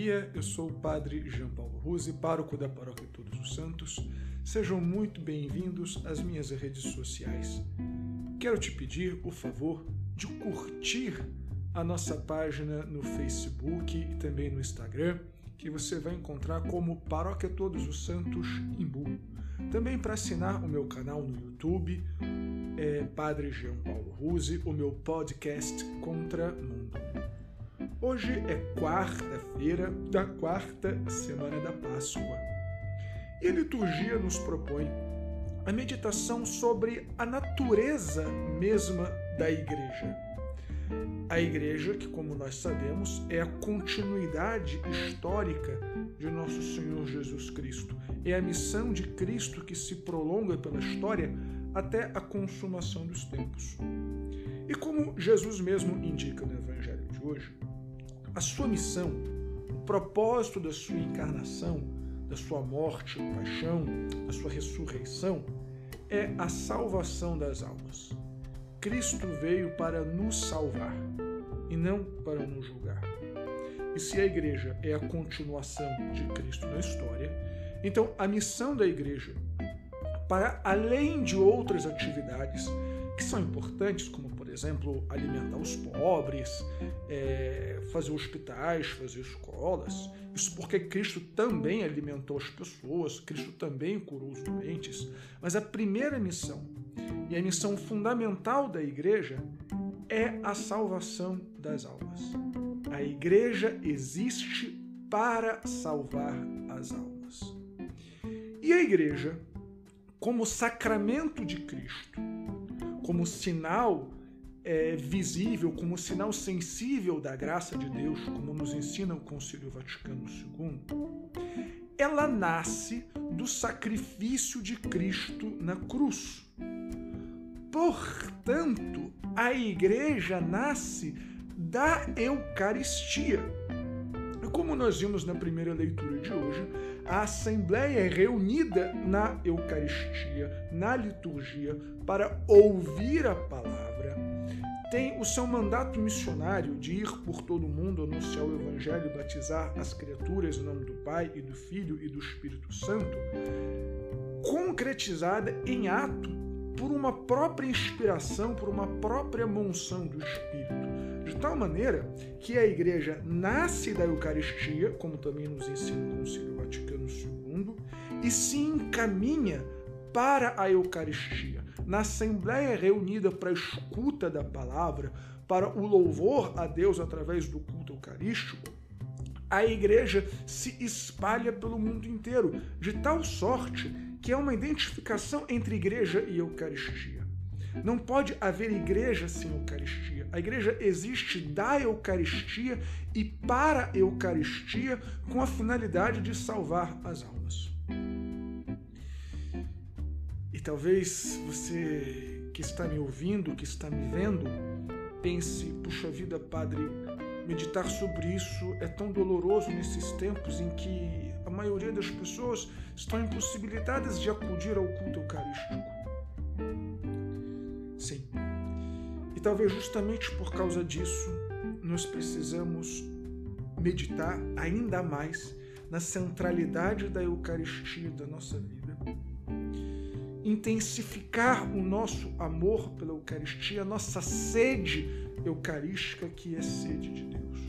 Maria, eu sou o Padre Jean Paulo Ruse, pároco da Paróquia Todos os Santos. Sejam muito bem-vindos às minhas redes sociais. Quero te pedir o favor de curtir a nossa página no Facebook e também no Instagram, que você vai encontrar como Paróquia Todos os Santos Imbu. Também para assinar o meu canal no YouTube, é Padre Jean Paulo Ruse, o meu podcast Contra Mundo. Hoje é quarta-feira da quarta semana da Páscoa. E a liturgia nos propõe a meditação sobre a natureza mesma da igreja. A igreja, que como nós sabemos, é a continuidade histórica de nosso Senhor Jesus Cristo. É a missão de Cristo que se prolonga pela história até a consumação dos tempos. E como Jesus mesmo indica no Evangelho de hoje, a sua missão, o propósito da sua encarnação, da sua morte, paixão, da sua ressurreição, é a salvação das almas. Cristo veio para nos salvar e não para nos julgar. E se a igreja é a continuação de Cristo na história, então a missão da igreja, para além de outras atividades que são importantes, como exemplo, alimentar os pobres, é, fazer hospitais, fazer escolas. Isso porque Cristo também alimentou as pessoas, Cristo também curou os doentes. Mas a primeira missão, e a missão fundamental da igreja, é a salvação das almas. A igreja existe para salvar as almas. E a igreja, como sacramento de Cristo, como sinal é, visível, como sinal sensível da graça de Deus, como nos ensina o Concílio Vaticano II, ela nasce do sacrifício de Cristo na cruz. Portanto, a igreja nasce da Eucaristia. Como nós vimos na primeira leitura de hoje, a Assembleia é reunida na Eucaristia, na liturgia, para ouvir a palavra tem o seu mandato missionário de ir por todo o mundo, anunciar o Evangelho e batizar as criaturas em nome do Pai e do Filho e do Espírito Santo, concretizada em ato por uma própria inspiração, por uma própria monção do Espírito. De tal maneira que a Igreja nasce da Eucaristia, como também nos ensina o Concílio Vaticano II, e se encaminha para a Eucaristia na Assembleia reunida para a escuta da palavra, para o louvor a Deus através do culto eucarístico, a igreja se espalha pelo mundo inteiro, de tal sorte que é uma identificação entre igreja e Eucaristia. Não pode haver igreja sem Eucaristia. A igreja existe da Eucaristia e para a Eucaristia com a finalidade de salvar as almas. E talvez você que está me ouvindo, que está me vendo, pense: puxa vida, Padre, meditar sobre isso é tão doloroso nesses tempos em que a maioria das pessoas estão impossibilitadas de acudir ao culto eucarístico. Sim. E talvez justamente por causa disso nós precisamos meditar ainda mais na centralidade da Eucaristia da nossa vida intensificar o nosso amor pela Eucaristia, a nossa sede eucarística, que é sede de Deus.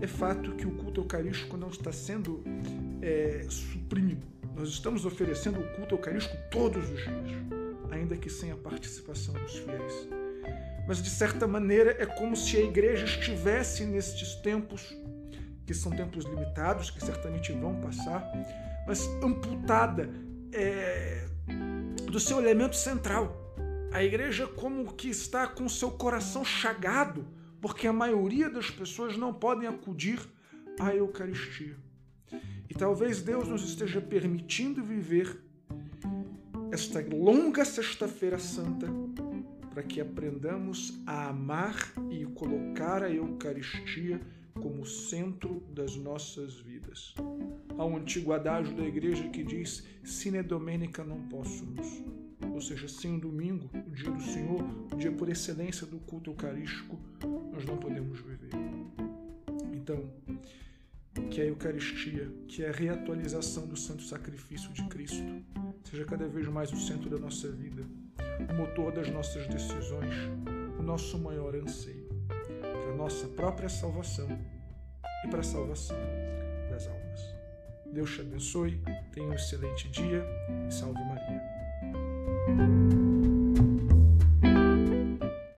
É fato que o culto eucarístico não está sendo é, suprimido. Nós estamos oferecendo o culto eucarístico todos os dias, ainda que sem a participação dos fiéis. Mas, de certa maneira, é como se a igreja estivesse nestes tempos, que são tempos limitados, que certamente vão passar, mas amputada é, do seu elemento central. A igreja como que está com seu coração chagado, porque a maioria das pessoas não podem acudir à Eucaristia. E talvez Deus nos esteja permitindo viver esta longa Sexta-feira Santa para que aprendamos a amar e colocar a Eucaristia como centro das nossas vidas. Um antigo adágio da igreja que diz: Sine Domenica não possumus. Ou seja, sem o domingo, o dia do Senhor, o dia por excelência do culto eucarístico, nós não podemos viver. Então, que a Eucaristia, que a reatualização do santo sacrifício de Cristo, seja cada vez mais o centro da nossa vida, o motor das nossas decisões, o nosso maior anseio, para a nossa própria salvação e para a salvação das almas. Deus te abençoe, tenha um excelente dia e salve Maria.